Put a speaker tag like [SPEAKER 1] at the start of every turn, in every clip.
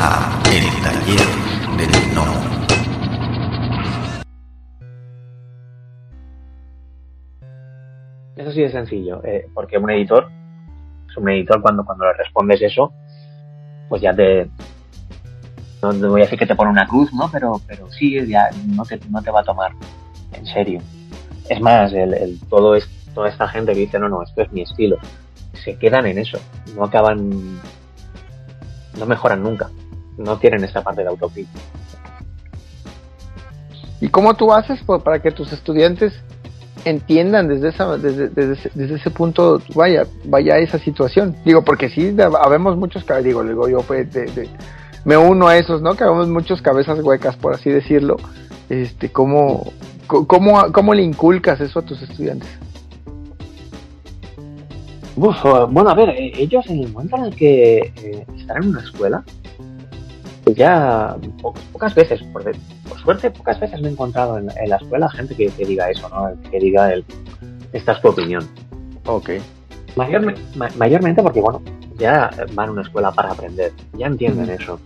[SPEAKER 1] a El Taller del No.
[SPEAKER 2] Eso sí es sencillo, eh, porque un editor, un editor cuando, cuando le respondes eso, pues ya te, no, te voy a decir que te pone una cruz, ¿no? Pero, pero sí, ya no te, no te va a tomar en serio. Es más, el, el, todo es, toda esta gente que dice, no, no, esto es mi estilo, se quedan en eso, no acaban, no mejoran nunca, no tienen esta parte de autocrítica.
[SPEAKER 3] ¿Y cómo tú haces pues, para que tus estudiantes entiendan desde esa desde, desde, desde, ese punto vaya vaya a esa situación digo porque sí habemos muchos digo digo yo pues de, de, me uno a esos no que habemos muchos cabezas huecas por así decirlo. Este cómo cómo cómo le inculcas eso a tus estudiantes
[SPEAKER 2] Uf, bueno a ver ellos en el momento en el que eh, están en una escuela pues ya po pocas veces por, por, suerte pocas veces me he encontrado en, en la escuela gente que, que, diga eso no que diga el, esta es tu opinión.
[SPEAKER 3] Ok.
[SPEAKER 2] Mayor, ma, mayormente porque bueno ya van a una escuela para aprender ya entienden mm. eso.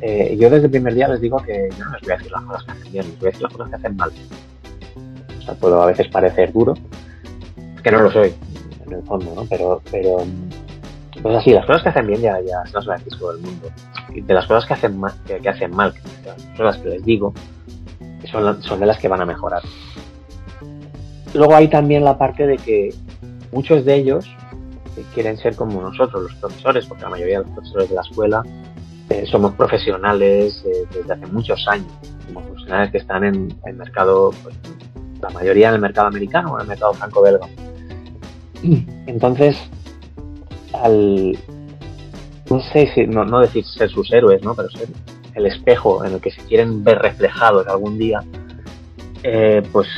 [SPEAKER 2] Eh, yo desde el primer día les digo que yo no les voy a decir las cosas que hacen bien les voy a decir las cosas que hacen mal. O sea puedo a veces parecer duro que no lo soy en el fondo no pero pero pues así, las cosas que hacen bien ya, ya se las voy a decir todo el mundo. Y de las cosas que hacen mal, que, que hacen mal, que son las que les digo, son, son de las que van a mejorar. Luego hay también la parte de que muchos de ellos quieren ser como nosotros, los profesores, porque la mayoría de los profesores de la escuela eh, somos profesionales eh, desde hace muchos años, somos profesionales que están en el mercado, pues, la mayoría en el mercado americano o en el mercado franco-belga. Entonces, al no decir ser sus héroes pero ser el espejo en el que se quieren ver reflejados algún día eh, pues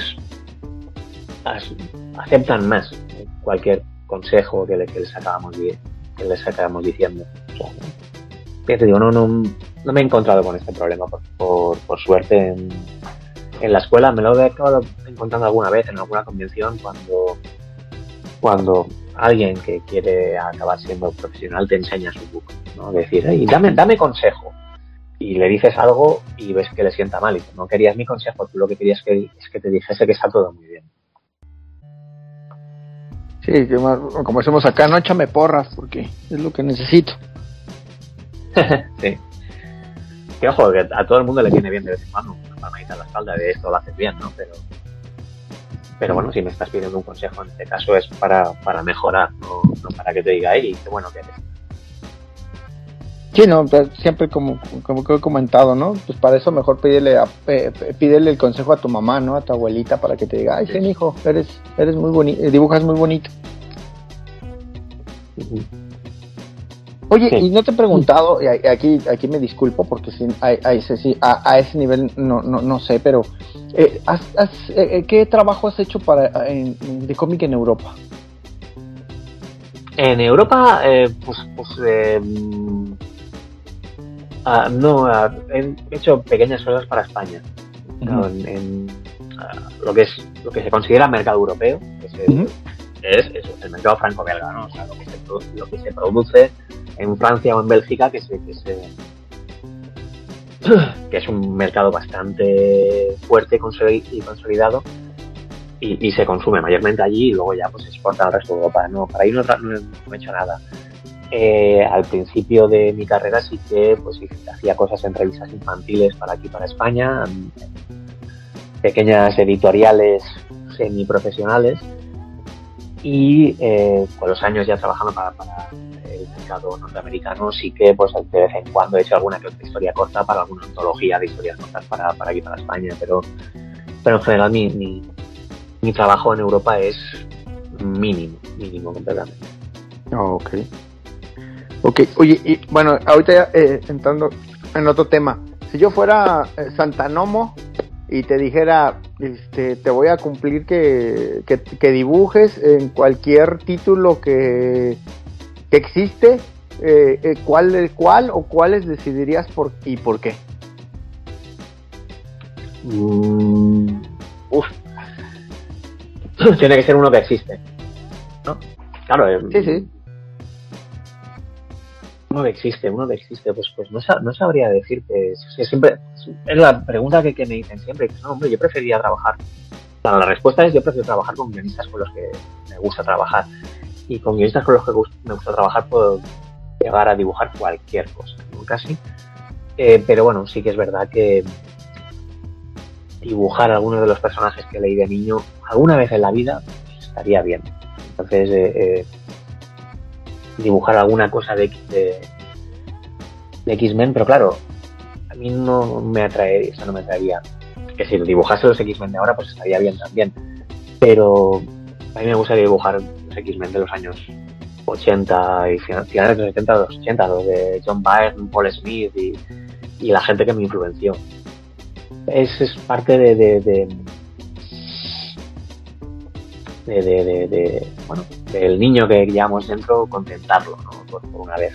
[SPEAKER 2] aceptan más cualquier consejo que, le, que les acabamos que les diciendo. O digo no, me he encontrado con este problema por suerte en, en la escuela. Me lo he acabado encontrando alguna vez en alguna convención cuando cuando alguien que quiere acabar siendo profesional te enseña su book, ¿no? Decir, hey, dame, dame consejo. Y le dices algo y ves que le sienta mal. Y no querías mi consejo, tú lo que querías que, es que te dijese que está todo muy bien.
[SPEAKER 3] Sí, como decimos acá, no échame porras, porque es lo que necesito.
[SPEAKER 2] sí. Que ojo, que a todo el mundo le viene bien de vez en cuando una palmadita en la espalda de esto lo haces bien, ¿no? Pero pero bueno, si me estás pidiendo un consejo en este caso es para, para mejorar, no, no para que te diga, hey, qué bueno que eres.
[SPEAKER 3] Sí, no, siempre como, como que he comentado, ¿no? Pues para eso mejor pídele, a, eh, pídele el consejo a tu mamá, ¿no? A tu abuelita para que te diga, ay, sí, hijo, eres, eres muy bonito, dibujas muy bonito. Uh -huh. Oye, sí. y no te he preguntado, y aquí, aquí me disculpo porque sí, a, a ese, sí, a, a, ese nivel no, no, no sé, pero eh, ¿has, has, eh, ¿qué trabajo has hecho para en, de cómic en Europa?
[SPEAKER 2] En Europa, eh, pues, pues eh, uh, no, uh, he hecho pequeñas cosas para España. Uh -huh. en, en lo que es lo que se considera mercado europeo, que es, uh -huh. es, es el mercado franco-belga, ¿no? O sea, lo que, se, lo que se produce en Francia o en Bélgica que se, que se que es un mercado bastante fuerte y consolidado y, y, se consume mayormente allí y luego ya pues se exporta al resto de Europa. No, para ahí no, no, no he hecho nada. Eh, al principio de mi carrera sí que pues hacía cosas en revistas infantiles para aquí, para España, pequeñas editoriales semiprofesionales y eh, con los años ya trabajando para, para el mercado norteamericano sí que pues de vez en cuando he hecho alguna otra historia corta para alguna antología de historias cortas para, para aquí para España pero pero en general mi, mi, trabajo en Europa es mínimo mínimo completamente.
[SPEAKER 3] Oh, ok. Ok oye y bueno ahorita eh, entrando en otro tema. Si yo fuera eh, Santanomo y te dijera, este, te voy a cumplir que, que, que dibujes en cualquier título que, que existe, eh, eh, ¿cuál, ¿cuál o cuáles decidirías por, y por qué?
[SPEAKER 2] Mm, uf. Tiene que ser uno que existe. ¿no? Claro. Eh,
[SPEAKER 3] sí, sí.
[SPEAKER 2] Uno existe, uno existe, pues, pues no, no sabría decirte. Que siempre, es la pregunta que, que me dicen siempre. No, hombre, yo preferiría trabajar. La respuesta es: yo prefiero trabajar con guionistas con los que me gusta trabajar. Y con guionistas con los que me gusta trabajar puedo llegar a dibujar cualquier cosa, casi. Eh, pero bueno, sí que es verdad que dibujar algunos de los personajes que leí de niño alguna vez en la vida pues, estaría bien. Entonces, eh, eh, dibujar alguna cosa de, de, de X-Men, pero claro, a mí no me atraería, eso no me atraería. Que si dibujase los X-Men de ahora, pues estaría bien también. Pero a mí me gustaría dibujar los X-Men de los años 80 y final- finales de los 70, los 80, los de John Byrne, Paul Smith y, la gente que me influenció. Es, parte de, de, de- de- de- bueno, del niño que llevamos dentro, contentarlo, ¿no? Por, por una vez.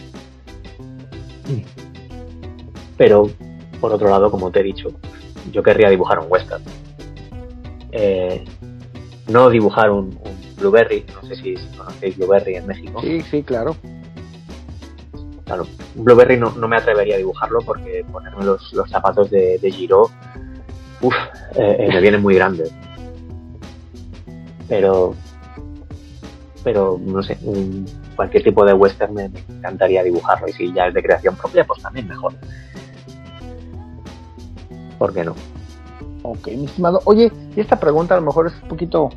[SPEAKER 2] Pero, por otro lado, como te he dicho, yo querría dibujar un western. Eh, no dibujar un, un Blueberry, no sé si, si conocéis Blueberry en México.
[SPEAKER 3] Sí, sí, claro.
[SPEAKER 2] Claro, un Blueberry no, no me atrevería a dibujarlo porque ponerme los, los zapatos de, de Giro, uff, eh, eh, me vienen muy grandes. Pero, pero no sé, cualquier tipo de western me, me encantaría dibujarlo y si ya es de creación propia, pues también mejor. ¿Por qué no?
[SPEAKER 3] Ok, mi estimado. Oye, y esta pregunta a lo mejor es un poquito.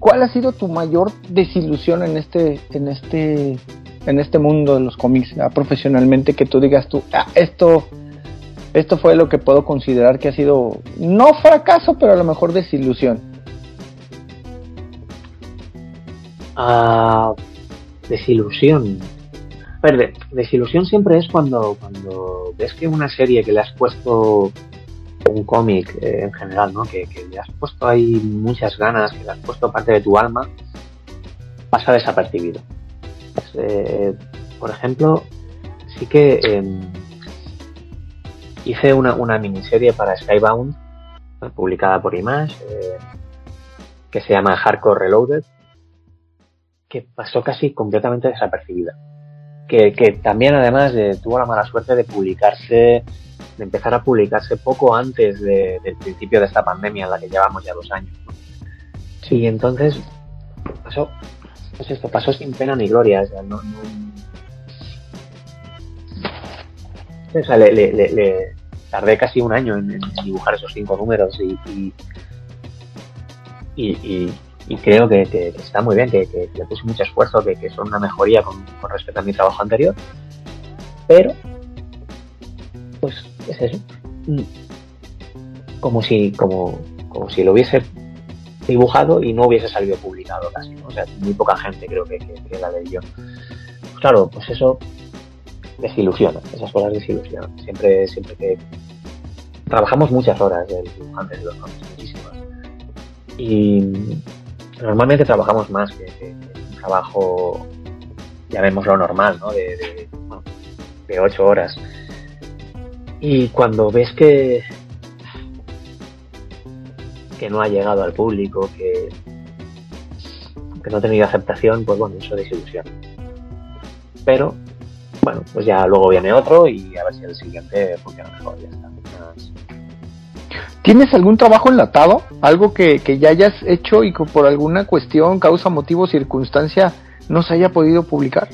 [SPEAKER 3] ¿Cuál ha sido tu mayor desilusión en este, en este, en este mundo de los cómics ah, profesionalmente que tú digas tú, "Ah, esto, esto fue lo que puedo considerar que ha sido no fracaso, pero a lo mejor desilusión.
[SPEAKER 2] Ah, desilusión. De- desilusión siempre es cuando, cuando ves que una serie que le has puesto un cómic eh, en general, ¿no? Que, que le has puesto ahí muchas ganas, que le has puesto parte de tu alma, pasa desapercibido. Pues, eh, por ejemplo, sí que em, hice una, una miniserie para Skybound, publicada por Image, eh, que se llama Hardcore Reloaded, que pasó casi completamente desapercibida. Que, que también además tuvo la mala suerte de publicarse, de empezar a publicarse poco antes de- del principio de esta pandemia en la que llevamos ya dos años. ¿no? Y entonces pasó, pues esto, pasó sin pena ni gloria. O sea, le, le- le- tardé casi un año en, dibujar esos cinco números y, y- y creo que, que- que está muy bien, que, que puse mucho esfuerzo, que, que son una mejoría con, respecto a mi trabajo anterior. Pero, pues es eso. Mm. Como si, como, como si lo hubiese dibujado y no hubiese salido publicado casi. O sea, muy poca gente creo que, que, que la leyó. Pues claro, pues eso desilusiona, esas cosas desilusionan. Siempre, siempre que trabajamos muchas horas el dibujante de los muchísimas. Y normalmente trabajamos más que, que- un trabajo, llamémoslo normal, ¿no? De, ocho horas. Y cuando ves que que no ha llegado al público, que, que no ha tenido aceptación, pues bueno, eso desilusiona. Pero, bueno, pues ya luego viene otro y a ver si el siguiente funciona mejor, ya está.
[SPEAKER 3] ¿Tienes algún trabajo enlatado? Algo que, que ya hayas hecho y que por alguna cuestión, causa, motivo, circunstancia no se haya podido publicar?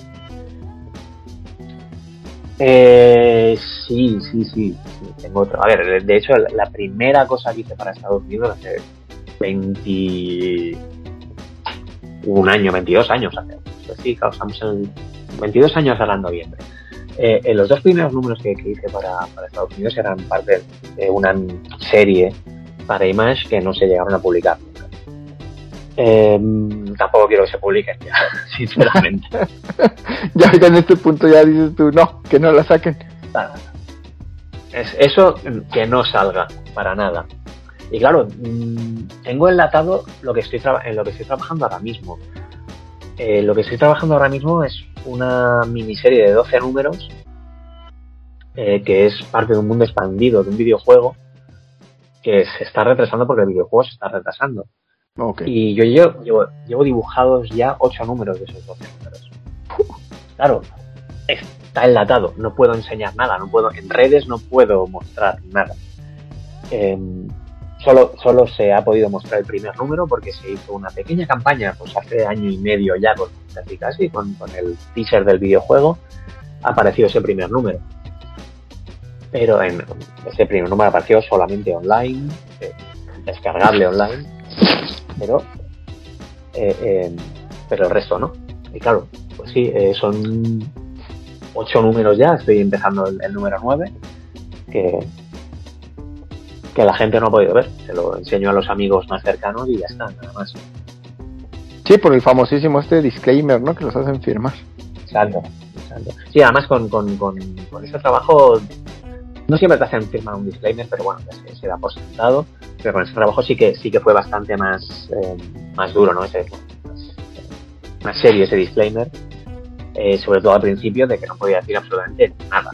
[SPEAKER 2] Eh, sí, sí, sí, Tengo otro. A ver, de hecho, la, primera cosa que hice para Estados Unidos hace 20. Un año, 22 años hace. Pues sí, claro, estamos en 22 años ahora en noviembre. Eh, eh, los dos primeros números que, que hice para, para Estados Unidos eran parte de una serie para Image que no se llegaron a publicar nunca. Eh, tampoco quiero que se publiquen ya, sinceramente.
[SPEAKER 3] Ya en este punto ya dices tú, no, que no la saquen.
[SPEAKER 2] Nada. Es eso que no salga para nada. Y claro, mm, tengo enlatado lo que estoy en lo que estoy trabajando ahora mismo. Eh, lo que estoy trabajando ahora mismo es una miniserie de 12 números eh, que es parte de un mundo expandido, de un videojuego que se está retrasando porque el videojuego se está retrasando. Y yo llevo, llevo, llevo dibujados ya 8 números de esos 12 números. Claro, es está enlatado, no puedo enseñar nada, no puedo, en redes no puedo mostrar nada. Em, solo, solo se ha podido mostrar el primer número porque se hizo una pequeña campaña, pues hace año y medio ya, con, casi casi, con, con el teaser del videojuego, ha aparecido ese primer número. Pero en ese primer número apareció solamente online, eh, descargable online, pero, eh, eh, pero el resto no. Y claro, pues sí, eh, son ocho números ya, estoy empezando el, el número nueve, que, que la gente no ha podido ver. Se lo enseño a los amigos más cercanos y ya está, nada más.
[SPEAKER 3] Sí, por el famosísimo este disclaimer, ¿no? Que los hacen firmar.
[SPEAKER 2] Exacto, exacto. Sí, además con, con, con, con este trabajo no siempre te hacen firmar un disclaimer, pero bueno, ya se, se da por sentado. Pero con este trabajo sí que sí que fue bastante más, eh, más duro, ¿no? Ese, más, más serio ese disclaimer. Eh, sobre todo al principio de que no podía decir absolutamente nada.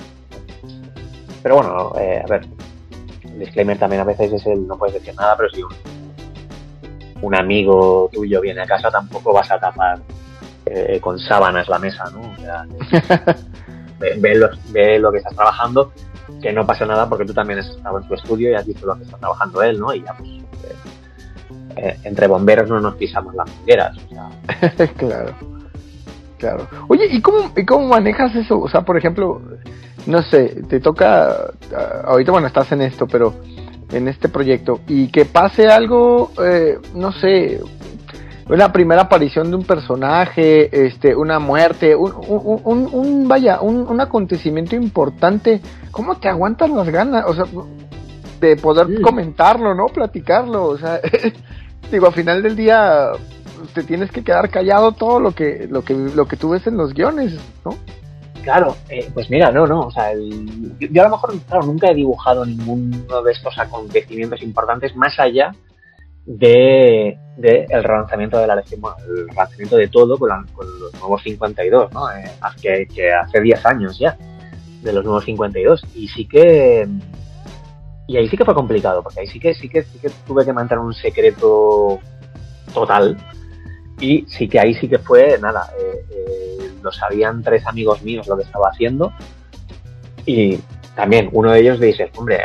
[SPEAKER 2] Pero bueno, eh, a ver, el disclaimer también a veces es el no puedes decir nada, pero si un, un amigo tuyo viene a casa tampoco vas a tapar eh, con sábanas la mesa, ¿no? O sea, ve, ve lo, ve lo que estás trabajando, que no pasa nada porque tú también has estado en su estudio y has visto lo que está trabajando él, ¿no? Y ya pues eh, eh, entre bomberos no nos pisamos las mangueras, o sea,
[SPEAKER 3] claro. Claro. Oye, ¿y cómo, ¿y cómo manejas eso? O sea, por ejemplo, no sé, te toca, ah, ahorita bueno, estás en esto, pero en este proyecto, y que pase algo, eh, no sé, una primera aparición de un personaje, este, una muerte, un, un, un, un vaya, un, un acontecimiento importante, ¿cómo te aguantas las ganas? O sea, de poder
[SPEAKER 2] Sí.
[SPEAKER 3] comentarlo, ¿no? Platicarlo, o sea, digo, al final del día te tienes que quedar callado todo lo que lo que lo que tú ves en los guiones, ¿no?
[SPEAKER 2] Claro, eh, pues mira, no, no, o sea, el- yo, yo a lo mejor, claro, nunca he dibujado ninguno de estos acontecimientos importantes más allá de, el relanzamiento de la Legión, bueno, el relanzamiento de todo con los nuevos 52, ¿no? Eh, que, que hace 10 años ya, de los nuevos 52. Y sí que... Y ahí sí que fue complicado, porque ahí sí que, sí que, sí que tuve que mantener un secreto total. Y sí que ahí sí que fue, nada, eh, eh, lo sabían tres amigos míos lo que estaba haciendo. Y también uno de ellos dice, hombre,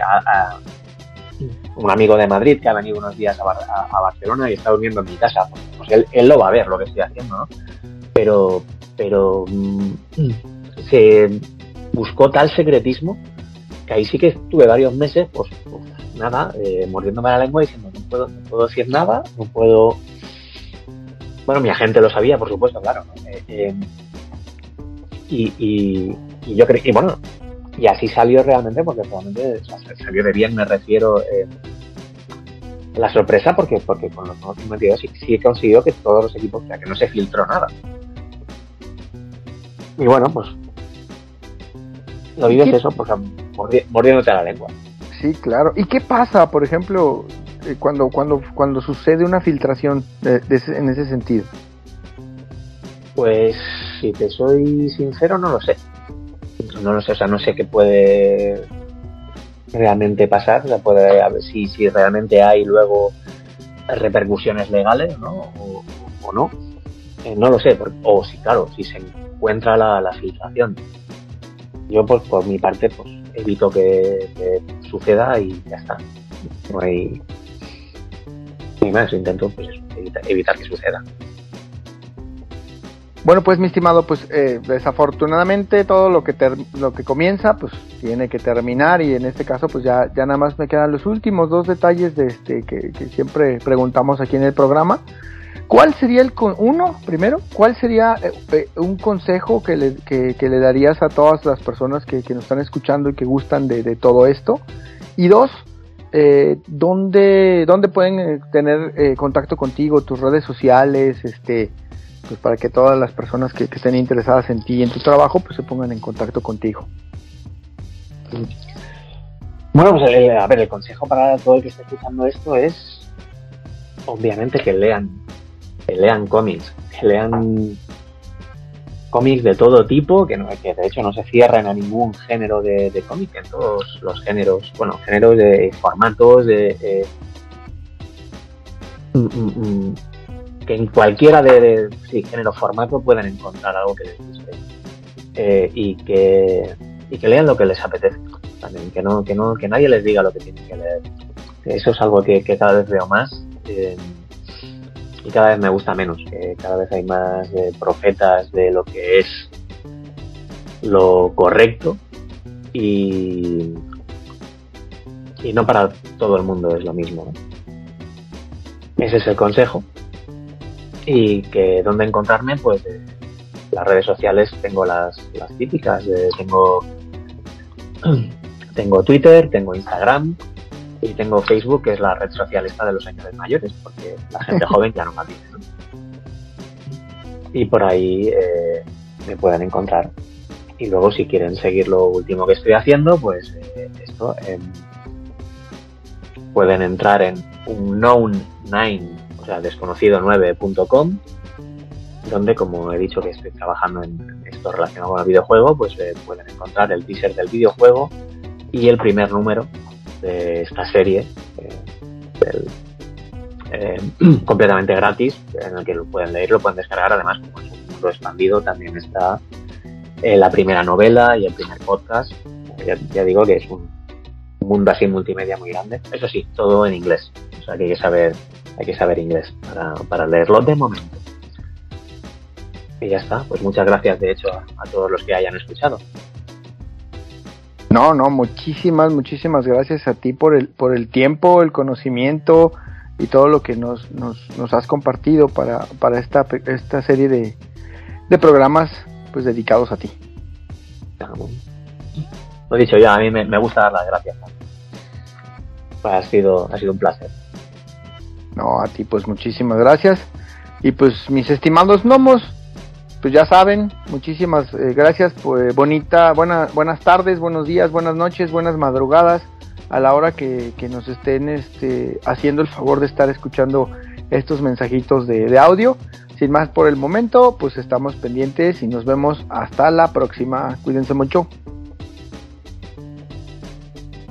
[SPEAKER 2] un amigo de Madrid que ha venido unos días a, Bar- a- Barcelona y está durmiendo en mi casa, pues, pues él, él lo va a ver lo que estoy haciendo. Pero, pero mm, se buscó tal secretismo que ahí sí que estuve varios meses, pues, pues, nada, eh, mordiéndome la lengua diciendo, no puedo, no puedo decir nada, no puedo... Bueno, mi agente lo sabía, por supuesto, claro. Eh, eh, y, y, y yo creo, y bueno, y así salió realmente, porque realmente o sea, salió de bien, me refiero. eh, la sorpresa, porque porque con los nuevos 52 sí, sí he conseguido que todos los equipos, o sea, que no se filtró nada. Y bueno, pues. Lo vives
[SPEAKER 3] ¿Y qué-
[SPEAKER 2] eso, pues mordi- mordiéndote la lengua.
[SPEAKER 3] Sí, claro. ¿Y qué pasa, por ejemplo, eh, cuando cuando cuando sucede una filtración de- de ese- en ese sentido?
[SPEAKER 2] Pues, si te soy sincero, no lo sé. No lo sé, o sea, no sé qué puede realmente pasar, haber si, si realmente hay luego repercusiones legales, ¿no? O, no. Eh, no lo sé, o si, claro, si se encuentra la, la filtración. Yo, pues, por mi parte, pues, evito que, suceda y ya está. No hay... Ni más, intento, pues, evitar que suceda.
[SPEAKER 3] Bueno, pues mi estimado, pues eh, desafortunadamente todo lo que ter- lo que comienza, pues tiene que terminar y en este caso, pues ya ya nada más me quedan los últimos dos detalles de este que, siempre preguntamos aquí en el programa. ¿Cuál sería el con uno primero? ¿Cuál sería eh, eh, un consejo que le, que, que le darías a todas las personas que, nos están escuchando y que gustan de, de todo esto? Y dos, eh, ¿dónde, ¿dónde pueden eh, tener contacto contigo, tus redes sociales, este, pues para que todas las personas que, estén interesadas en ti y en tu trabajo, pues se pongan en contacto contigo?
[SPEAKER 2] Bueno, pues eh, a ver, el consejo para todo el que esté escuchando esto es, obviamente, que lean, que lean cómics, que lean cómics de todo tipo, que, no, que de hecho no se cierran a ningún género de, de cómic, en todos los géneros, bueno, géneros de formatos, de... eh, mm, mm, mm, que en cualquiera de, de sí, género formato puedan encontrar algo que les guste. eh, y, que, y que lean lo que les apetece también, que no, que no, que nadie les diga lo que tienen que leer. Eso es algo que, cada vez veo más eh, y cada vez me gusta menos, que cada vez hay más profetas de lo que es lo correcto y, y no para todo el mundo es lo mismo. Ese es el consejo. Y que dónde encontrarme, pues las redes sociales tengo las, las típicas. tengo, tengo Twitter, tengo Instagram y tengo Facebook, que es la red social esta de los señores mayores, porque la gente joven ya no la tiene. Y por ahí eh, me pueden encontrar. Y luego si quieren seguir lo último que estoy haciendo, pues eh, esto pueden entrar en unknown9, o sea, desconocido9.com, donde, como he dicho que estoy trabajando en esto relacionado con el videojuego, pues eh, pueden encontrar el teaser del videojuego y el primer número de esta serie, eh, eh, completamente gratis, en el que lo pueden leer, lo pueden descargar. Además, como es un mundo expandido, también está la primera novela y el primer podcast. ya digo que es un mundo así multimedia muy grande. Eso sí, todo en inglés. O sea que hay que saber, hay que saber inglés para, para leerlo de momento. Y ya está, pues muchas gracias de hecho a, todos los que hayan escuchado.
[SPEAKER 3] No, no, muchísimas, muchísimas gracias a ti por el, por el tiempo, el conocimiento y todo lo que nos, nos, nos has compartido para, para esta, esta serie de, de programas pues dedicados a ti.
[SPEAKER 2] Lo he dicho ya, a mí me, me gusta dar las gracias ha sido, ha sido un placer.
[SPEAKER 3] No, a ti pues muchísimas gracias. Y pues mis estimados gnomos, pues ya saben, muchísimas eh, gracias, pues bonita, buena, buenas tardes, buenos días, buenas noches, buenas madrugadas, a la hora que, nos estén este, haciendo el favor de estar escuchando estos mensajitos de, de audio. Sin más por el momento, pues estamos pendientes y nos vemos hasta la próxima. Cuídense mucho.